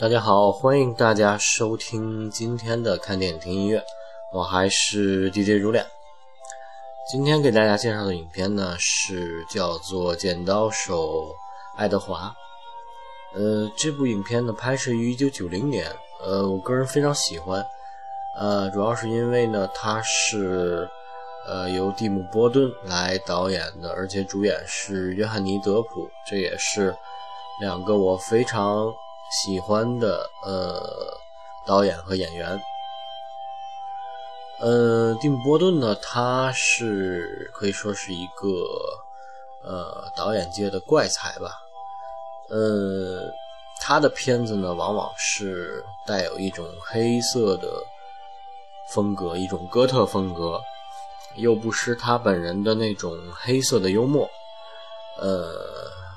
大家好，欢迎大家收听今天的看电影听音乐，我还是 DJ 如脸。今天给大家介绍的影片呢是叫做《剪刀手爱德华》。呃，这部影片呢拍摄于1990年，呃，我个人非常喜欢，呃，主要是因为呢它是呃由蒂姆·波顿来导演的，而且主演是约翰尼·德普，这也是两个我非常。喜欢的呃导演和演员，呃，蒂姆·波顿呢，他是可以说是一个呃导演界的怪才吧，呃，他的片子呢，往往是带有一种黑色的风格，一种哥特风格，又不失他本人的那种黑色的幽默，呃，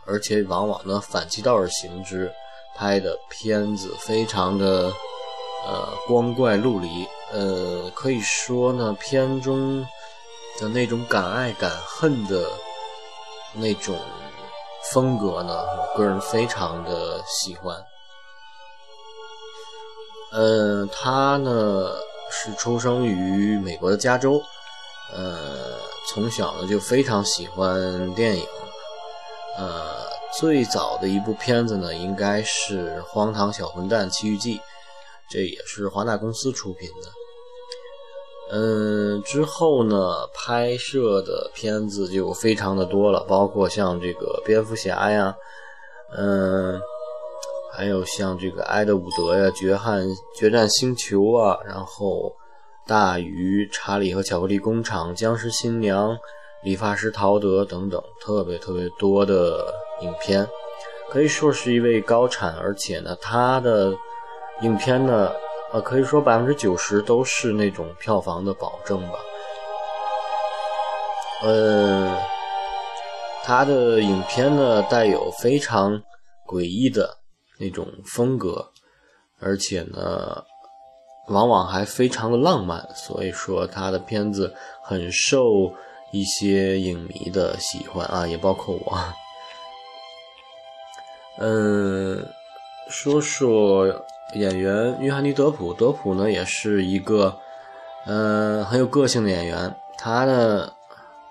而且往往呢反其道而行之。拍的片子非常的呃光怪陆离，呃可以说呢片中的那种敢爱敢恨的那种风格呢，我个人非常的喜欢。呃，他呢是出生于美国的加州，呃从小呢就非常喜欢电影，呃。最早的一部片子呢，应该是《荒唐小混蛋奇遇记》，这也是华纳公司出品的。嗯，之后呢，拍摄的片子就非常的多了，包括像这个蝙蝠侠呀，嗯，还有像这个埃德伍德呀，《绝汉决战星球》啊，然后大鱼、查理和巧克力工厂、僵尸新娘。理发师陶德等等，特别特别多的影片，可以说是一位高产，而且呢，他的影片呢，呃，可以说百分之九十都是那种票房的保证吧。呃，他的影片呢，带有非常诡异的那种风格，而且呢，往往还非常的浪漫，所以说他的片子很受。一些影迷的喜欢啊，也包括我。嗯，说说演员约翰尼·德普。德普呢，也是一个嗯很有个性的演员。他呢，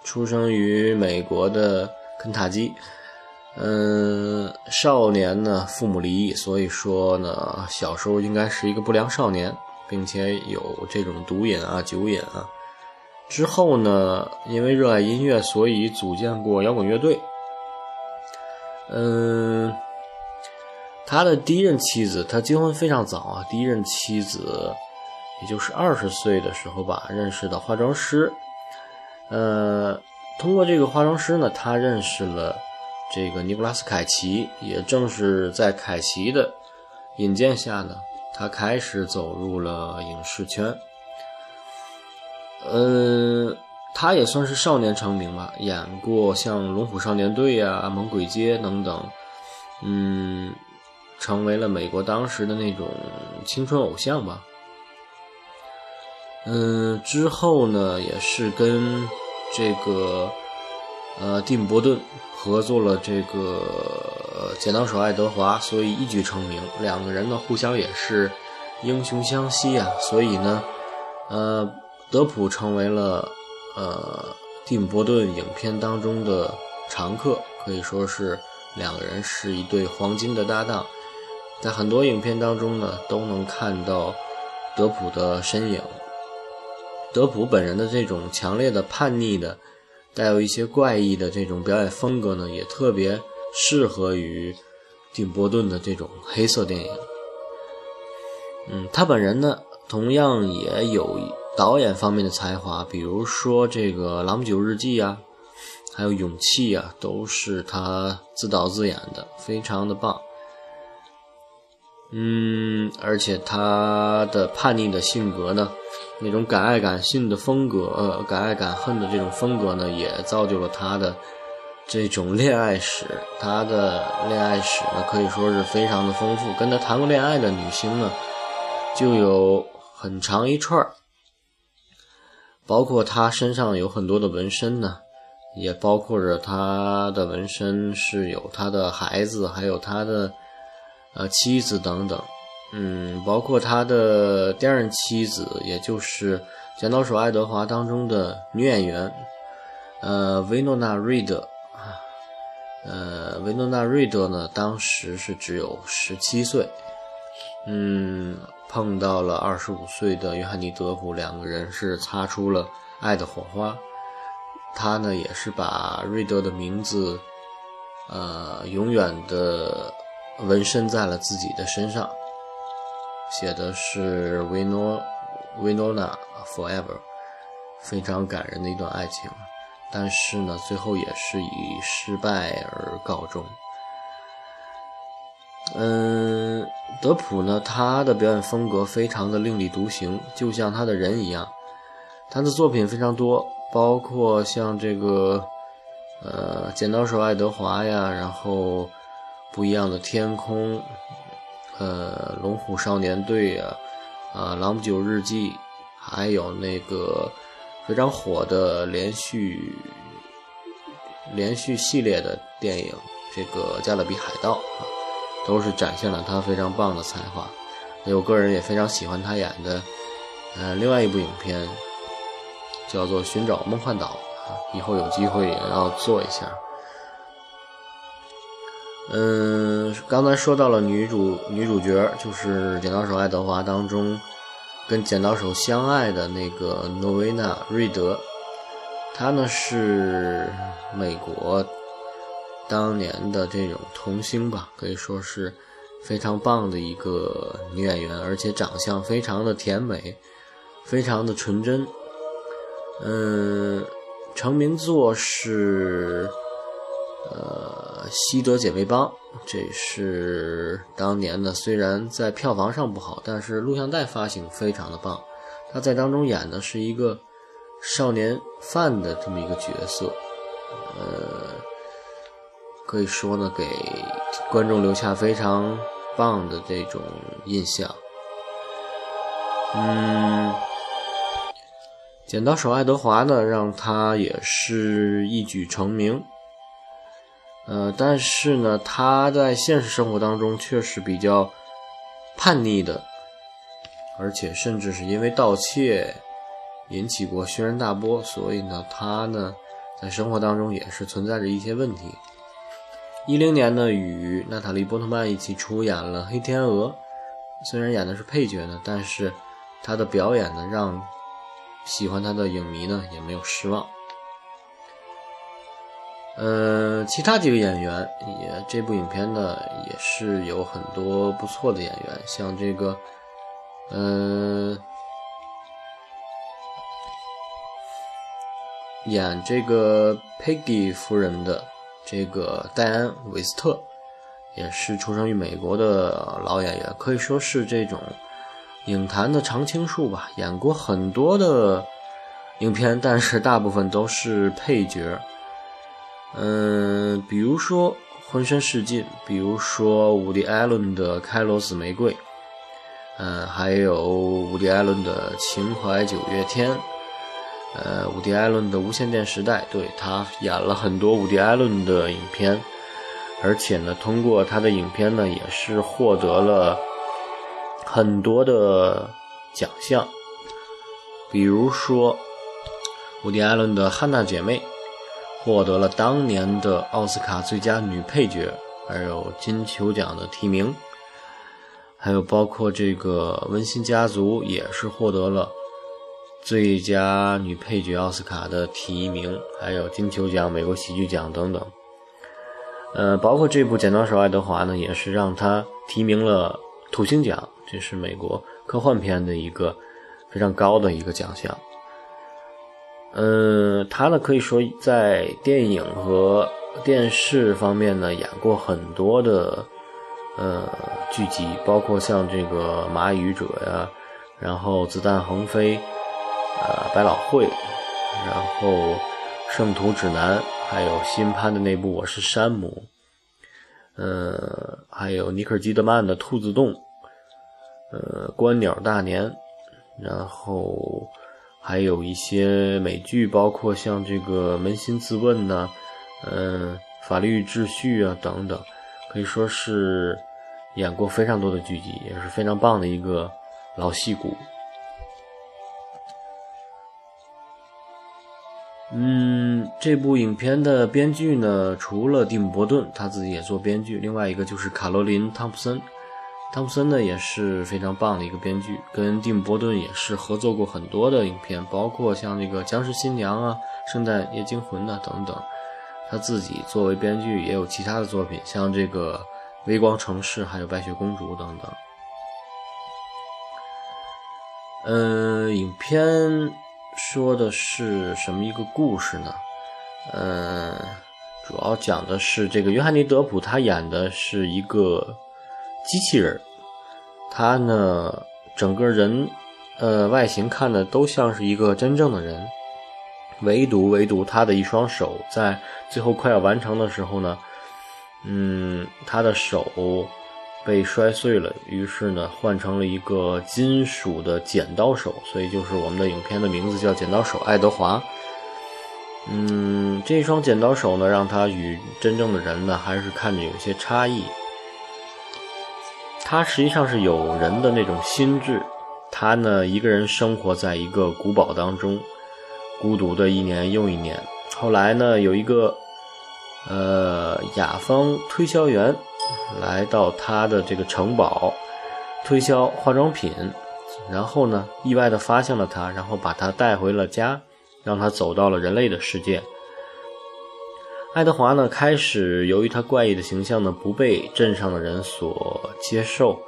出生于美国的肯塔基。嗯，少年呢，父母离异，所以说呢，小时候应该是一个不良少年，并且有这种毒瘾啊、酒瘾啊。之后呢，因为热爱音乐，所以组建过摇滚乐队。嗯，他的第一任妻子，他结婚非常早啊，第一任妻子也就是二十岁的时候吧，认识的化妆师。呃，通过这个化妆师呢，他认识了这个尼古拉斯凯奇，也正是在凯奇的引荐下呢，他开始走入了影视圈。嗯，他也算是少年成名吧，演过像《龙虎少年队》呀、《猛鬼街》等等，嗯，成为了美国当时的那种青春偶像吧。嗯，之后呢，也是跟这个呃蒂姆·伯顿合作了这个《剪刀手爱德华》，所以一举成名。两个人呢，互相也是英雄相惜啊，所以呢，呃。德普成为了呃蒂姆·伯顿影片当中的常客，可以说是两个人是一对黄金的搭档，在很多影片当中呢都能看到德普的身影。德普本人的这种强烈的叛逆的、带有一些怪异的这种表演风格呢，也特别适合于蒂波·顿的这种黑色电影。嗯，他本人呢同样也有。导演方面的才华，比如说这个《朗姆酒日记》啊，还有《勇气》啊，都是他自导自演的，非常的棒。嗯，而且他的叛逆的性格呢，那种敢爱敢恨的风格，敢爱敢恨的这种风格呢，也造就了他的这种恋爱史。他的恋爱史呢，可以说是非常的丰富。跟他谈过恋爱的女星呢，就有很长一串儿。包括他身上有很多的纹身呢，也包括着他的纹身是有他的孩子，还有他的呃妻子等等。嗯，包括他的第二任妻子，也就是《剪刀手爱德华》当中的女演员，呃，维诺娜·瑞德啊，呃，维诺娜·瑞德呢，当时是只有十七岁，嗯，碰到了二十五岁的约翰尼·德普，两个人是擦出了爱的火花。他呢，也是把瑞德的名字，呃，永远的纹身在了自己的身上。写的是维诺维诺娜 forever，非常感人的一段爱情，但是呢，最后也是以失败而告终。嗯，德普呢，他的表演风格非常的另立独行，就像他的人一样，他的作品非常多，包括像这个呃剪刀手爱德华呀，然后不一样的天空。呃，龙虎少年队啊，啊，朗姆酒日记，还有那个非常火的连续连续系列的电影，这个《加勒比海盗》啊，都是展现了他非常棒的才华。我个人也非常喜欢他演的，呃，另外一部影片叫做《寻找梦幻岛》啊，以后有机会也要做一下。嗯，刚才说到了女主女主角，就是《剪刀手爱德华》当中跟剪刀手相爱的那个诺维娜·瑞德，她呢是美国当年的这种童星吧，可以说是非常棒的一个女演员，而且长相非常的甜美，非常的纯真。嗯，成名作是。呃，西德姐妹帮，这是当年呢，虽然在票房上不好，但是录像带发行非常的棒。他在当中演的是一个少年犯的这么一个角色，呃，可以说呢，给观众留下非常棒的这种印象。嗯，剪刀手爱德华呢，让他也是一举成名。呃，但是呢，他在现实生活当中却是比较叛逆的，而且甚至是因为盗窃引起过轩然大波，所以呢，他呢在生活当中也是存在着一些问题。一零年呢，与娜塔莉波特曼一起出演了《黑天鹅》，虽然演的是配角呢，但是他的表演呢，让喜欢他的影迷呢也没有失望。呃，其他几个演员也这部影片呢也是有很多不错的演员，像这个，呃，演这个佩吉夫人的这个戴安·韦斯特，也是出生于美国的老演员，可以说是这种影坛的常青树吧，演过很多的影片，但是大部分都是配角。嗯，比如说《浑身是劲》，比如说伍迪·艾伦的《开罗紫玫瑰》，嗯，还有伍迪·艾伦的《情怀九月天》，呃，伍迪·艾伦的《无线电时代》，对他演了很多伍迪·艾伦的影片，而且呢，通过他的影片呢，也是获得了很多的奖项，比如说伍迪·艾伦的《汉娜姐妹》。获得了当年的奥斯卡最佳女配角，还有金球奖的提名，还有包括这个《温馨家族》也是获得了最佳女配角奥斯卡的提名，还有金球奖、美国喜剧奖等等。呃，包括这部《剪刀手爱德华》呢，也是让他提名了土星奖，这是美国科幻片的一个非常高的一个奖项。嗯，他呢可以说在电影和电视方面呢演过很多的呃剧集，包括像这个《蚂蚁语者》呀，然后《子弹横飞》，呃，《百老汇》，然后《圣徒指南》，还有新拍的那部《我是山姆》，呃，还有尼克基德曼的《兔子洞》，呃，《观鸟大年》，然后。还有一些美剧，包括像这个《扪心自问》呐，嗯，《法律秩序》啊等等，可以说是演过非常多的剧集，也是非常棒的一个老戏骨。嗯，这部影片的编剧呢，除了蒂姆·伯顿，他自己也做编剧，另外一个就是卡罗琳·汤普森。汤普森呢也是非常棒的一个编剧，跟蒂姆·伯顿也是合作过很多的影片，包括像那个《僵尸新娘》啊、《圣诞夜惊魂》呐等等。他自己作为编剧也有其他的作品，像这个《微光城市》还有《白雪公主》等等。嗯，影片。说的是什么一个故事呢？嗯，主要讲的是这个约翰尼·德普，他演的是一个机器人，他呢整个人呃外形看的都像是一个真正的人，唯独唯独他的一双手在最后快要完成的时候呢，嗯，他的手。被摔碎了，于是呢，换成了一个金属的剪刀手，所以就是我们的影片的名字叫《剪刀手爱德华》。嗯，这双剪刀手呢，让他与真正的人呢，还是看着有些差异。他实际上是有人的那种心智，他呢，一个人生活在一个古堡当中，孤独的一年又一年。后来呢，有一个呃雅芳推销员。来到他的这个城堡，推销化妆品，然后呢，意外的发现了他，然后把他带回了家，让他走到了人类的世界。爱德华呢，开始由于他怪异的形象呢，不被镇上的人所接受，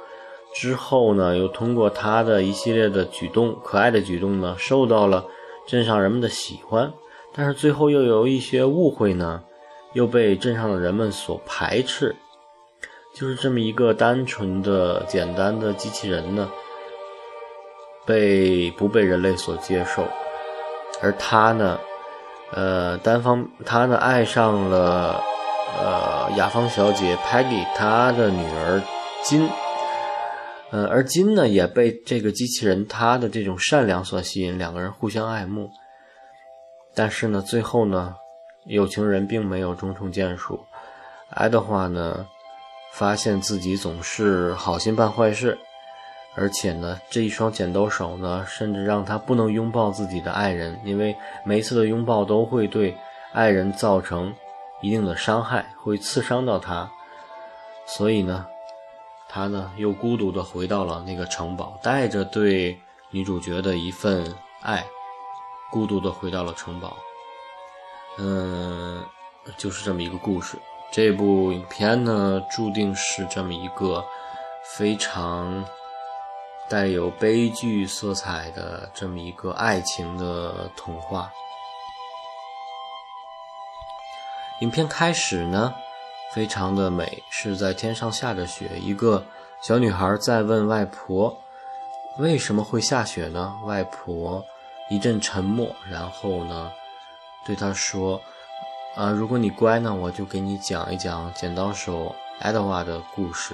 之后呢，又通过他的一系列的举动，可爱的举动呢，受到了镇上人们的喜欢，但是最后又有一些误会呢，又被镇上的人们所排斥。就是这么一个单纯的、简单的机器人呢，被不被人类所接受，而他呢，呃，单方他呢爱上了呃雅芳小姐 Peggy，她的女儿金，呃，而金呢也被这个机器人他的这种善良所吸引，两个人互相爱慕，但是呢，最后呢，有情人并没有终成眷属，爱德华呢。发现自己总是好心办坏事，而且呢，这一双剪刀手呢，甚至让他不能拥抱自己的爱人，因为每一次的拥抱都会对爱人造成一定的伤害，会刺伤到他。所以呢，他呢又孤独的回到了那个城堡，带着对女主角的一份爱，孤独的回到了城堡。嗯，就是这么一个故事。这部影片呢，注定是这么一个非常带有悲剧色彩的这么一个爱情的童话。影片开始呢，非常的美，是在天上下着雪，一个小女孩在问外婆为什么会下雪呢？外婆一阵沉默，然后呢，对她说。啊，如果你乖呢，我就给你讲一讲剪刀手爱德华的故事。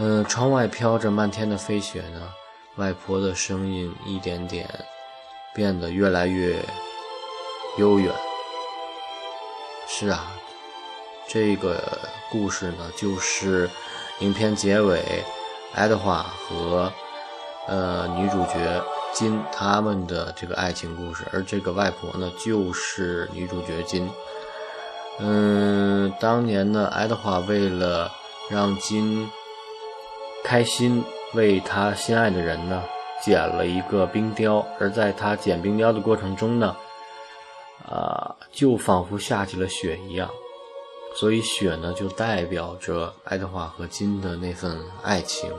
嗯，窗外飘着漫天的飞雪呢，外婆的声音一点点变得越来越悠远。是啊，这个故事呢，就是影片结尾爱德华和呃女主角。金他们的这个爱情故事，而这个外婆呢，就是女主角金。嗯，当年呢，爱德华为了让金开心，为他心爱的人呢捡了一个冰雕，而在他捡冰雕的过程中呢，啊，就仿佛下起了雪一样，所以雪呢就代表着爱德华和金的那份爱情。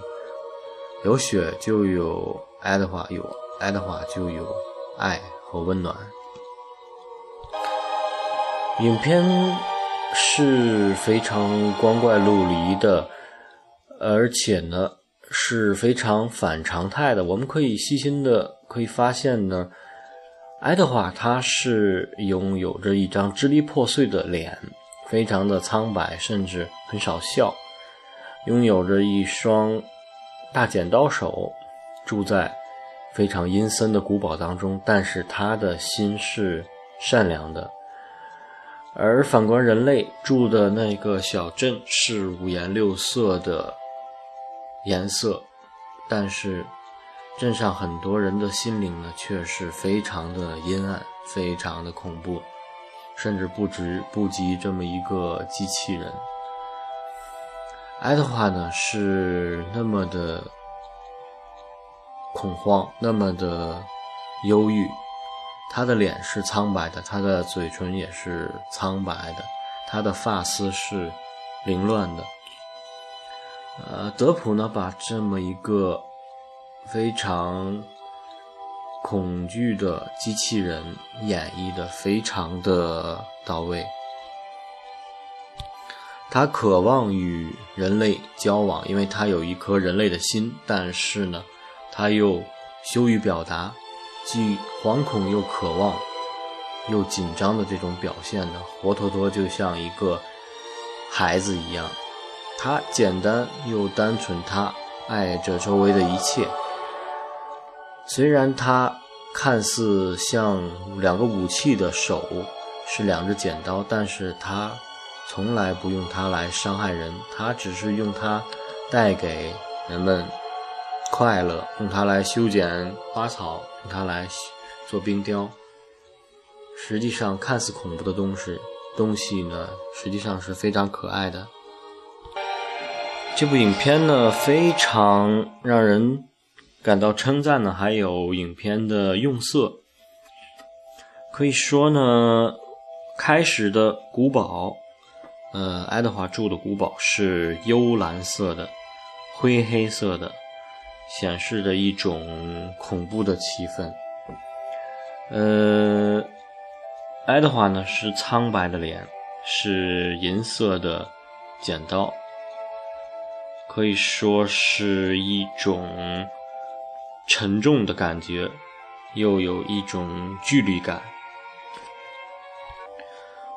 有雪就有爱德华，有爱德华就有爱和温暖。影片是非常光怪陆离的，而且呢是非常反常态的。我们可以细心的可以发现呢，爱德华他是拥有着一张支离破碎的脸，非常的苍白，甚至很少笑，拥有着一双。大剪刀手住在非常阴森的古堡当中，但是他的心是善良的。而反观人类住的那个小镇是五颜六色的颜色，但是镇上很多人的心灵呢，却是非常的阴暗，非常的恐怖，甚至不止不及这么一个机器人。爱德华呢是那么的恐慌，那么的忧郁。他的脸是苍白的，他的嘴唇也是苍白的，他的发丝是凌乱的。呃，德普呢，把这么一个非常恐惧的机器人演绎的非常的到位。他渴望与人类交往，因为他有一颗人类的心，但是呢，他又羞于表达。既惶恐又渴望，又紧张的这种表现呢，活脱脱就像一个孩子一样。他简单又单纯，他爱着周围的一切。虽然他看似像两个武器的手是两只剪刀，但是他从来不用它来伤害人，他只是用它带给人们。快乐，用它来修剪花草，用它来做冰雕。实际上，看似恐怖的东西，东西呢，实际上是非常可爱的。这部影片呢，非常让人感到称赞呢，还有影片的用色。可以说呢，开始的古堡，呃，爱德华住的古堡是幽蓝色的，灰黑色的。显示着一种恐怖的气氛。呃，爱德华呢是苍白的脸，是银色的剪刀，可以说是一种沉重的感觉，又有一种距离感。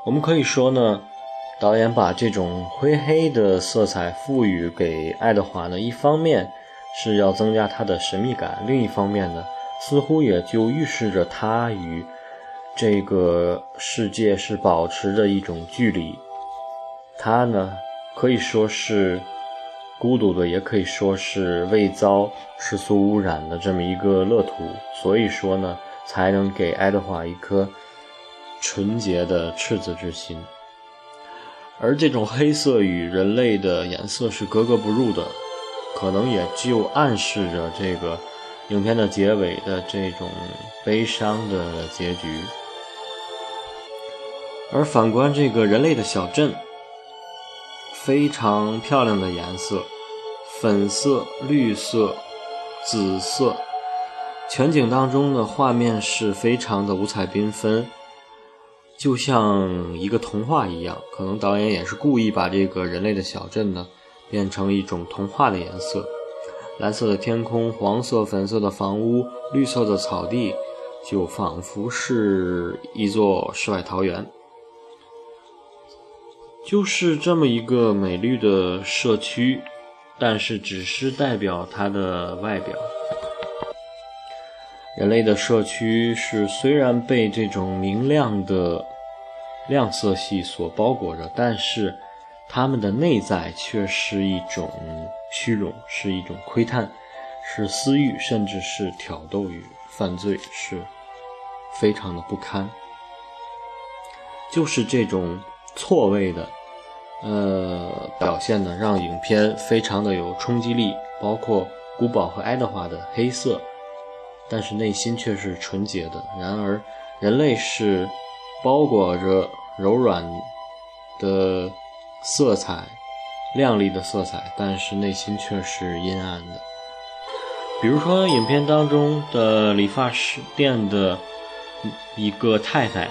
我们可以说呢，导演把这种灰黑的色彩赋予给爱德华呢，一方面。是要增加他的神秘感，另一方面呢，似乎也就预示着他与这个世界是保持着一种距离。他呢，可以说是孤独的，也可以说是未遭世俗污染的这么一个乐土。所以说呢，才能给爱德华一颗纯洁的赤子之心。而这种黑色与人类的颜色是格格不入的。可能也就暗示着这个影片的结尾的这种悲伤的结局。而反观这个人类的小镇，非常漂亮的颜色，粉色、绿色、紫色，全景当中的画面是非常的五彩缤纷，就像一个童话一样。可能导演也是故意把这个人类的小镇呢。变成一种童话的颜色，蓝色的天空，黄色、粉色的房屋，绿色的草地，就仿佛是一座世外桃源。就是这么一个美丽的社区，但是只是代表它的外表。人类的社区是虽然被这种明亮的亮色系所包裹着，但是。他们的内在却是一种虚荣，是一种窥探，是私欲，甚至是挑逗与犯罪，是非常的不堪。就是这种错位的呃表现呢，让影片非常的有冲击力。包括古堡和爱德华的黑色，但是内心却是纯洁的。然而，人类是包裹着柔软的。色彩亮丽的色彩，但是内心却是阴暗的。比如说，影片当中的理发师店的一个太太，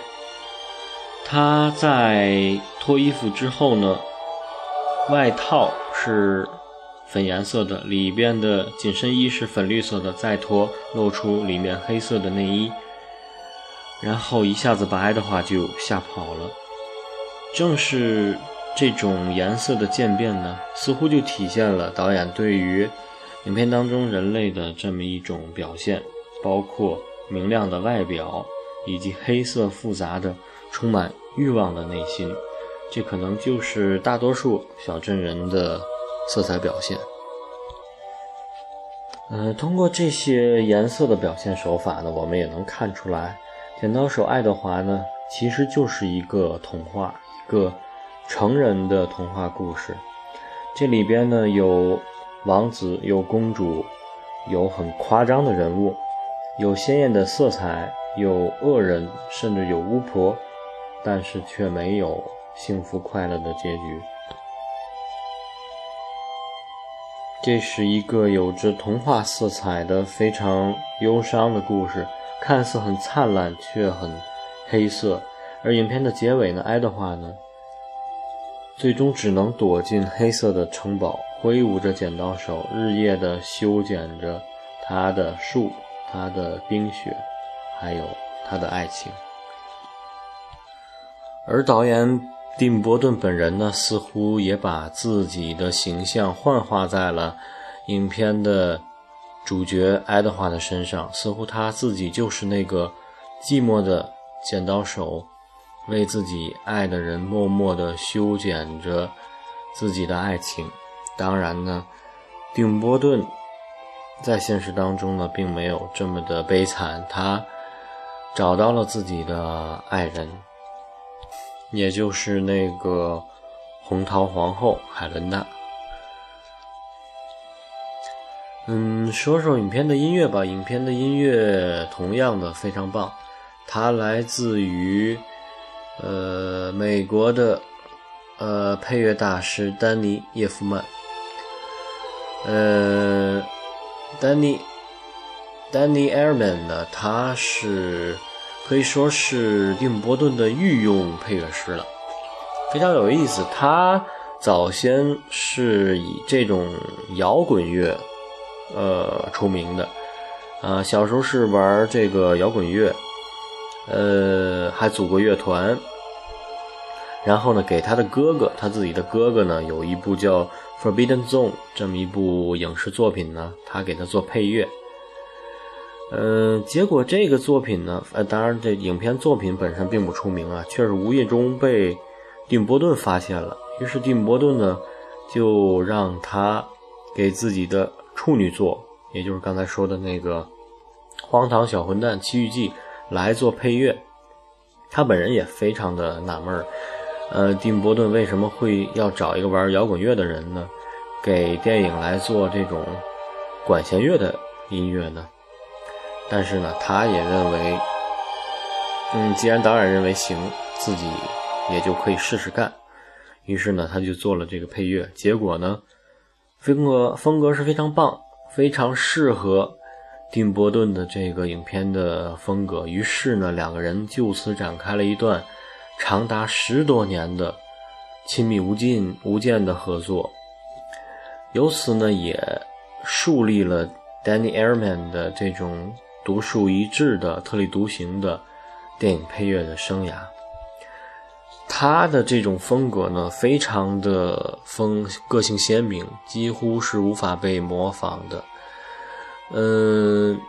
她在脱衣服之后呢，外套是粉颜色的，里边的紧身衣是粉绿色的，再脱露出里面黑色的内衣，然后一下子把爱德华就吓跑了。正是。这种颜色的渐变呢，似乎就体现了导演对于影片当中人类的这么一种表现，包括明亮的外表以及黑色复杂的、充满欲望的内心。这可能就是大多数小镇人的色彩表现。嗯，通过这些颜色的表现手法呢，我们也能看出来，《剪刀手爱德华》呢，其实就是一个童话，一个成人的童话故事。这里边呢，有王子，有公主，有很夸张的人物，有鲜艳的色彩，有恶人，甚至有巫婆，但是却没有幸福快乐的结局。这是一个有着童话色彩的非常忧伤的故事，看似很灿烂，却很黑色。而影片的结尾呢，爱德华呢，最终只能躲进黑色的城堡，挥舞着剪刀手，日夜的修剪着他的树、他的冰雪，还有他的爱情。而导演。蒂姆·波顿本人呢，似乎也把自己的形象幻化在了影片的主角爱德华的身上，似乎他自己就是那个寂寞的剪刀手，为自己爱的人默默地修剪着自己的爱情。当然呢，蒂姆·波顿在现实当中呢，并没有这么的悲惨，他找到了自己的爱人。也就是那个红桃皇后海伦娜。嗯，说说影片的音乐吧。影片的音乐同样的非常棒，它来自于呃美国的呃配乐大师丹尼叶夫曼。呃，丹尼丹尼艾尔曼呢，他是。可以说是蒂姆·波顿的御用配乐师了，非常有意思。他早先是以这种摇滚乐，呃出名的，啊，小时候是玩这个摇滚乐，呃，还组过乐团。然后呢，给他的哥哥，他自己的哥哥呢，有一部叫《Forbidden Zone》这么一部影视作品呢，他给他做配乐。嗯，结果这个作品呢，呃，当然这影片作品本身并不出名啊，却是无意中被蒂姆·波顿发现了。于是蒂姆·波顿呢，就让他给自己的处女作，也就是刚才说的那个《荒唐小混蛋奇遇记》来做配乐。他本人也非常的纳闷儿，呃，蒂姆·波顿为什么会要找一个玩摇滚乐的人呢，给电影来做这种管弦乐的音乐呢？但是呢，他也认为，嗯，既然导演认为行，自己也就可以试试干。于是呢，他就做了这个配乐。结果呢，风格风格是非常棒，非常适合丁伯顿的这个影片的风格。于是呢，两个人就此展开了一段长达十多年的亲密无尽、无间的合作。由此呢，也树立了 Danny Elfman 的这种。独树一帜的、特立独行的电影配乐的生涯，他的这种风格呢，非常的风个性鲜明，几乎是无法被模仿的。嗯，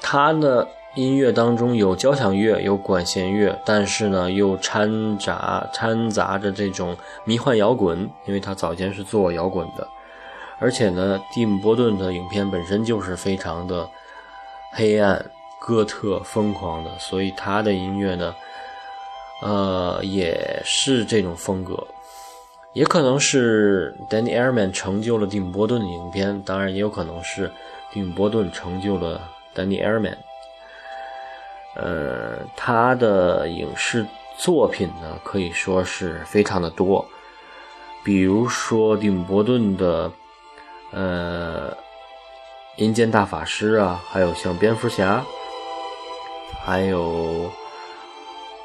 他的音乐当中有交响乐，有管弦乐，但是呢，又掺杂掺杂着这种迷幻摇滚，因为他早先是做摇滚的。而且呢，蒂姆·波顿的影片本身就是非常的黑暗、哥特、疯狂的，所以他的音乐呢，呃，也是这种风格。也可能是 Danny Elfman 成就了蒂姆·波顿的影片，当然也有可能是蒂姆·波顿成就了 Danny Elfman。呃，他的影视作品呢，可以说是非常的多，比如说蒂姆·波顿的。呃，阴间大法师啊，还有像蝙蝠侠，还有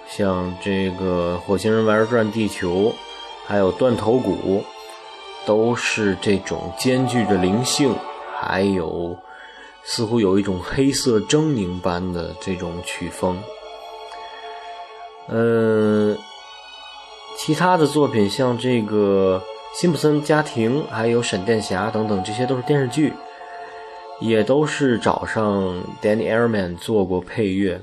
像这个火星人玩转地球，还有断头谷，都是这种兼具着灵性，还有似乎有一种黑色狰狞般的这种曲风。嗯，其他的作品像这个。辛普森家庭，还有闪电侠等等，这些都是电视剧，也都是找上 Danny Elfman 做过配乐，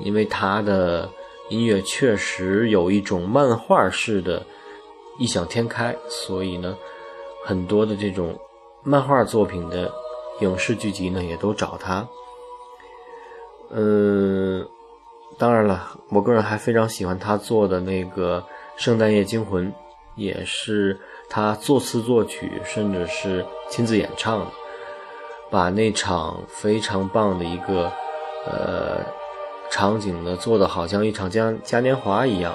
因为他的音乐确实有一种漫画式的异想天开，所以呢，很多的这种漫画作品的影视剧集呢，也都找他。嗯，当然了，我个人还非常喜欢他做的那个《圣诞夜惊魂》，也是他作词作曲，甚至是亲自演唱的，把那场非常棒的一个呃。场景呢做的好像一场嘉嘉年华一样，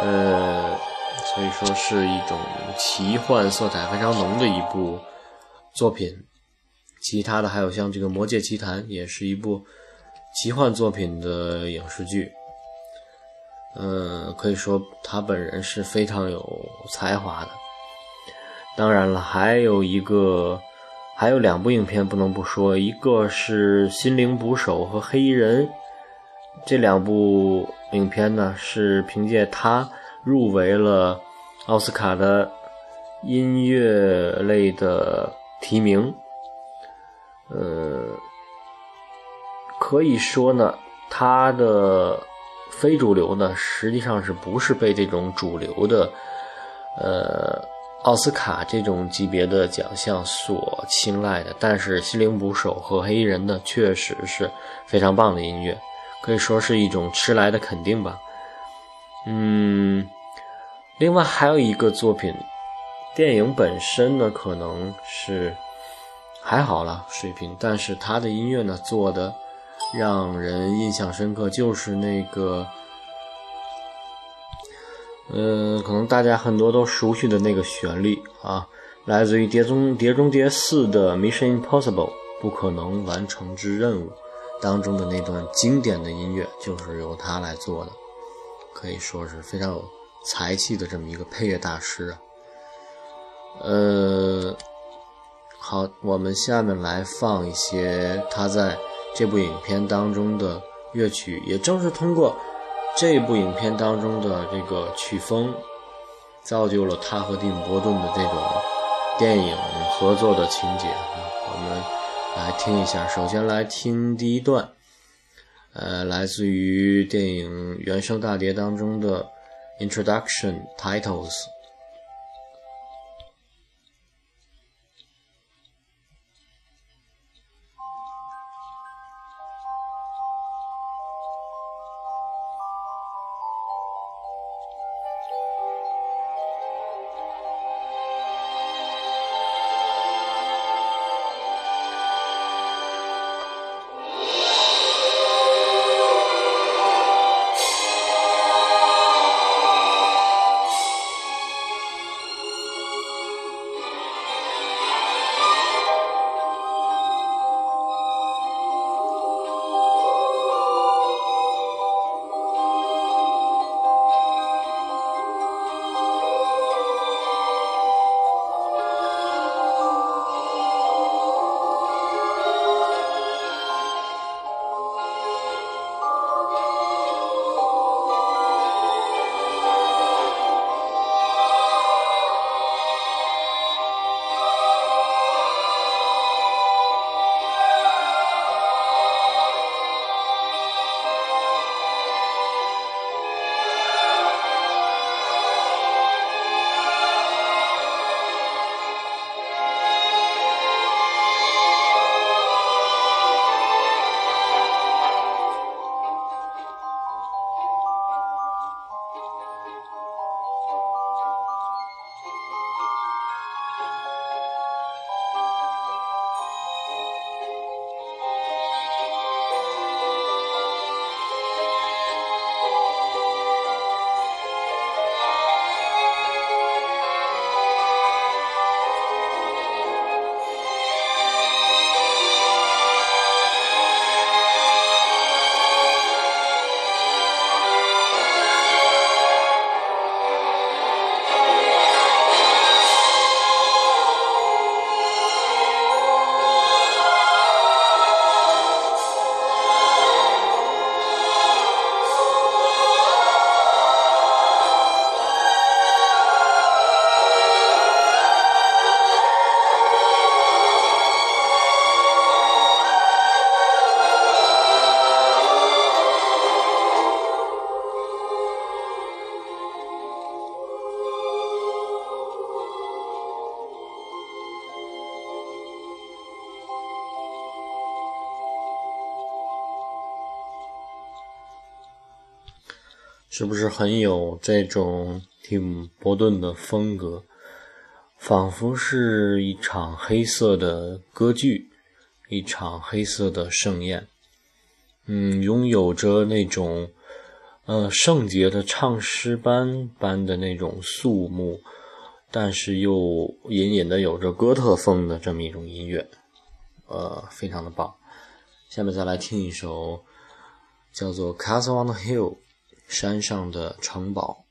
呃，所以说是一种奇幻色彩非常浓的一部作品。其他的还有像这个《魔界奇谭》，也是一部奇幻作品的影视剧。嗯，可以说他本人是非常有才华的。当然了，还有一个，还有两部影片不能不说，一个是《心灵捕手》和《黑衣人》。这两部影片呢，是凭借他入围了奥斯卡的音乐类的提名。呃，可以说呢，他的非主流呢，实际上是不是被这种主流的呃奥斯卡这种级别的奖项所青睐的？但是《心灵捕手》和《黑衣人》呢，确实是非常棒的音乐。可以说是一种迟来的肯定吧。嗯，另外还有一个作品，电影本身呢可能是还好了水平，但是它的音乐呢做的让人印象深刻，就是那个，嗯，可能大家很多都熟悉的那个旋律啊，来自于《碟中谍中谍四》的《Mission Impossible》不可能完成之任务。当中的那段经典的音乐就是由他来做的，可以说是非常有才气的这么一个配乐大师啊。呃，好，我们下面来放一些他在这部影片当中的乐曲，也正是通过这部影片当中的这个曲风，造就了他和蒂姆·伯顿的这种电影合作的情节啊。我们。来听一下，首先来听第一段，呃，来自于电影原声大碟当中的 Introduction Titles。是不是很有这种蒂姆·伯顿的风格？仿佛是一场黑色的歌剧，一场黑色的盛宴。嗯，拥有着那种呃圣洁的唱诗班般的那种肃穆，但是又隐隐的有着哥特风的这么一种音乐，呃，非常的棒。下面再来听一首叫做《Castle on the Hill》。山上的城堡。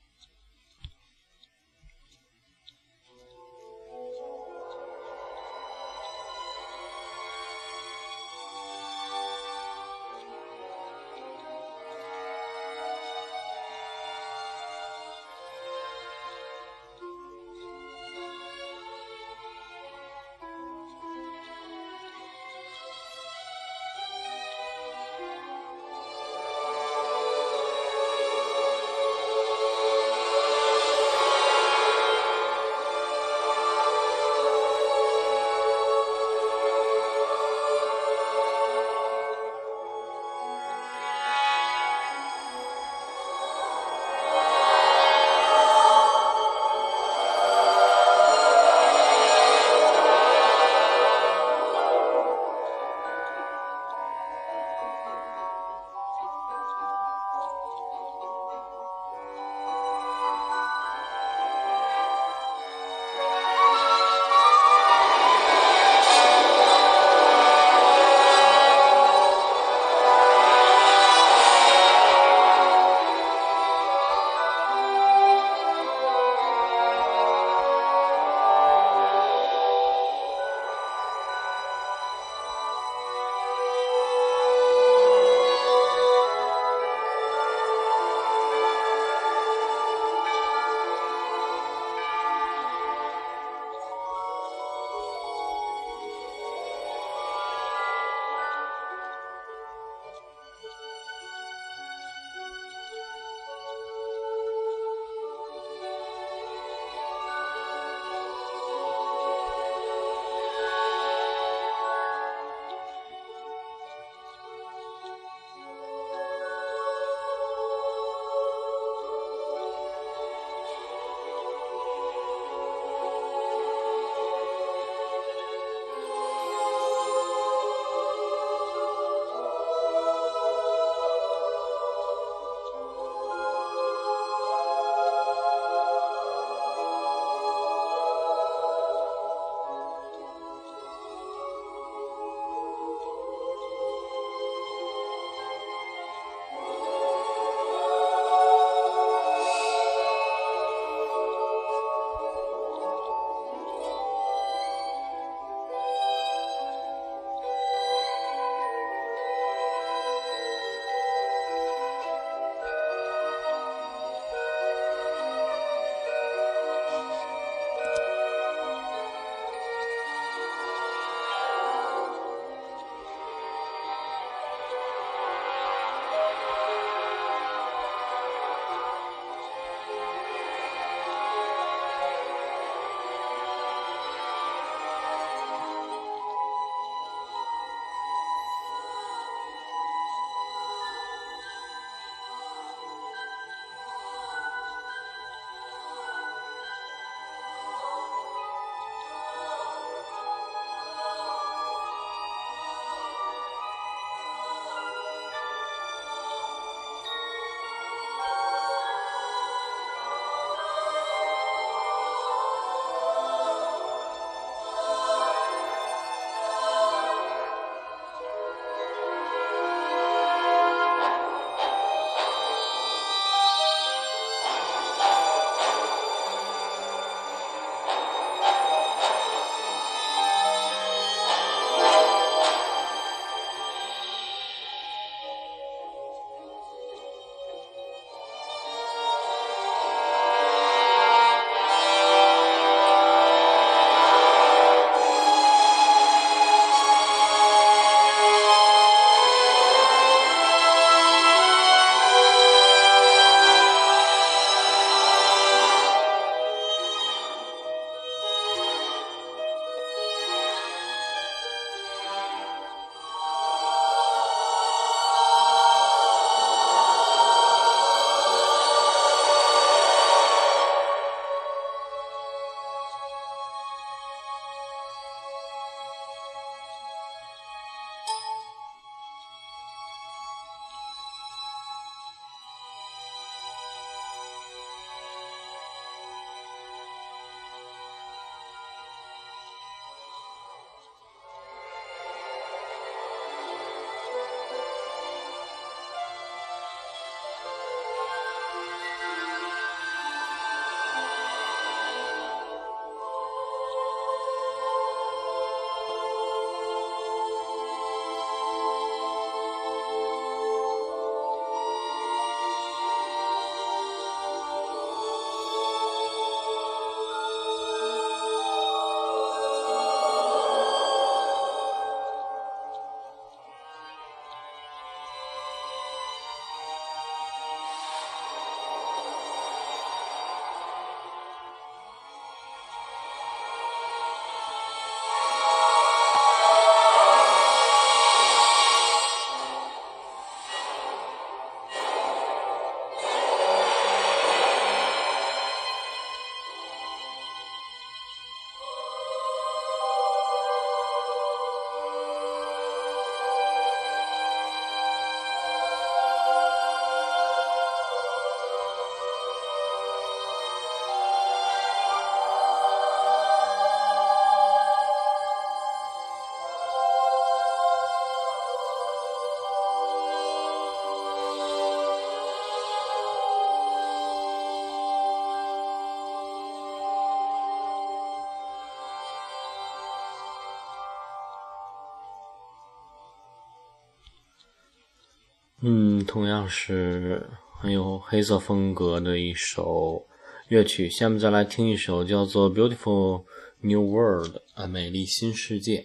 同样是很有黑色风格的一首乐曲。下面再来听一首叫做《Beautiful New World》啊，美丽新世界。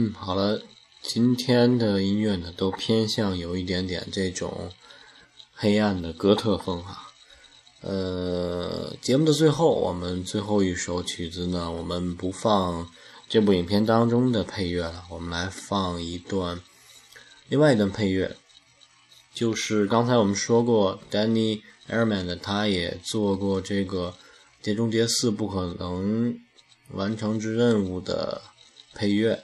嗯，好了，今天的音乐呢，都偏向有一点点这种黑暗的哥特风哈。呃，节目的最后，我们最后一首曲子呢，我们不放这部影片当中的配乐了，我们来放一段另外一段配乐，就是刚才我们说过，Danny Airman 的，他也做过这个《碟中谍四：不可能完成之任务》的配乐。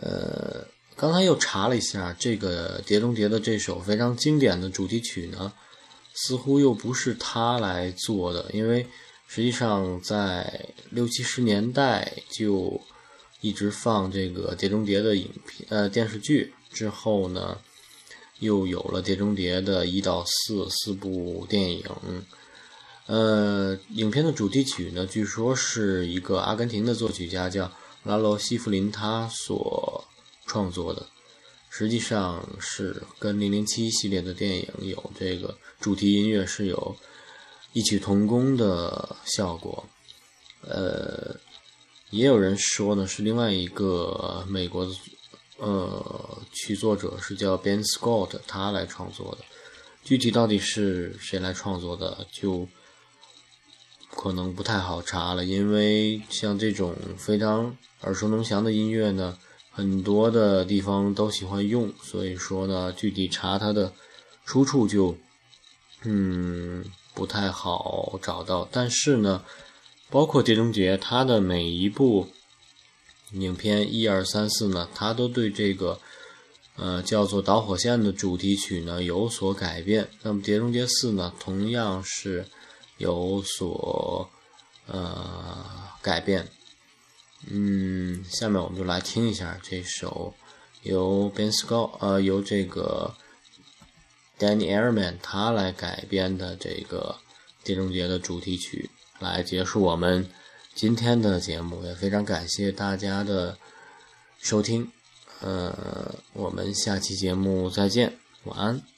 呃，刚才又查了一下，这个《碟中谍》的这首非常经典的主题曲呢，似乎又不是他来做的，因为实际上在六七十年代就一直放这个《碟中谍》的影片呃电视剧，之后呢，又有了《碟中谍》的一到四四部电影。呃，影片的主题曲呢，据说是一个阿根廷的作曲家叫。拉罗西弗林他所创作的，实际上是跟《零零七》系列的电影有这个主题音乐是有异曲同工的效果。呃，也有人说呢，是另外一个美国的呃曲作者是叫 Ben Scott，他来创作的。具体到底是谁来创作的，就可能不太好查了，因为像这种非常。耳熟能详的音乐呢，很多的地方都喜欢用，所以说呢，具体查它的出处就，嗯，不太好找到。但是呢，包括《碟中谍》，它的每一部影片一二三四呢，它都对这个，呃，叫做导火线的主题曲呢有所改变。那么《碟中谍四》呢，同样是有所呃改变。嗯，下面我们就来听一下这首由 Ben Scott 呃由这个 Danny Elfman 他来改编的这个《碟中谍》的主题曲，来结束我们今天的节目。也非常感谢大家的收听，呃，我们下期节目再见，晚安。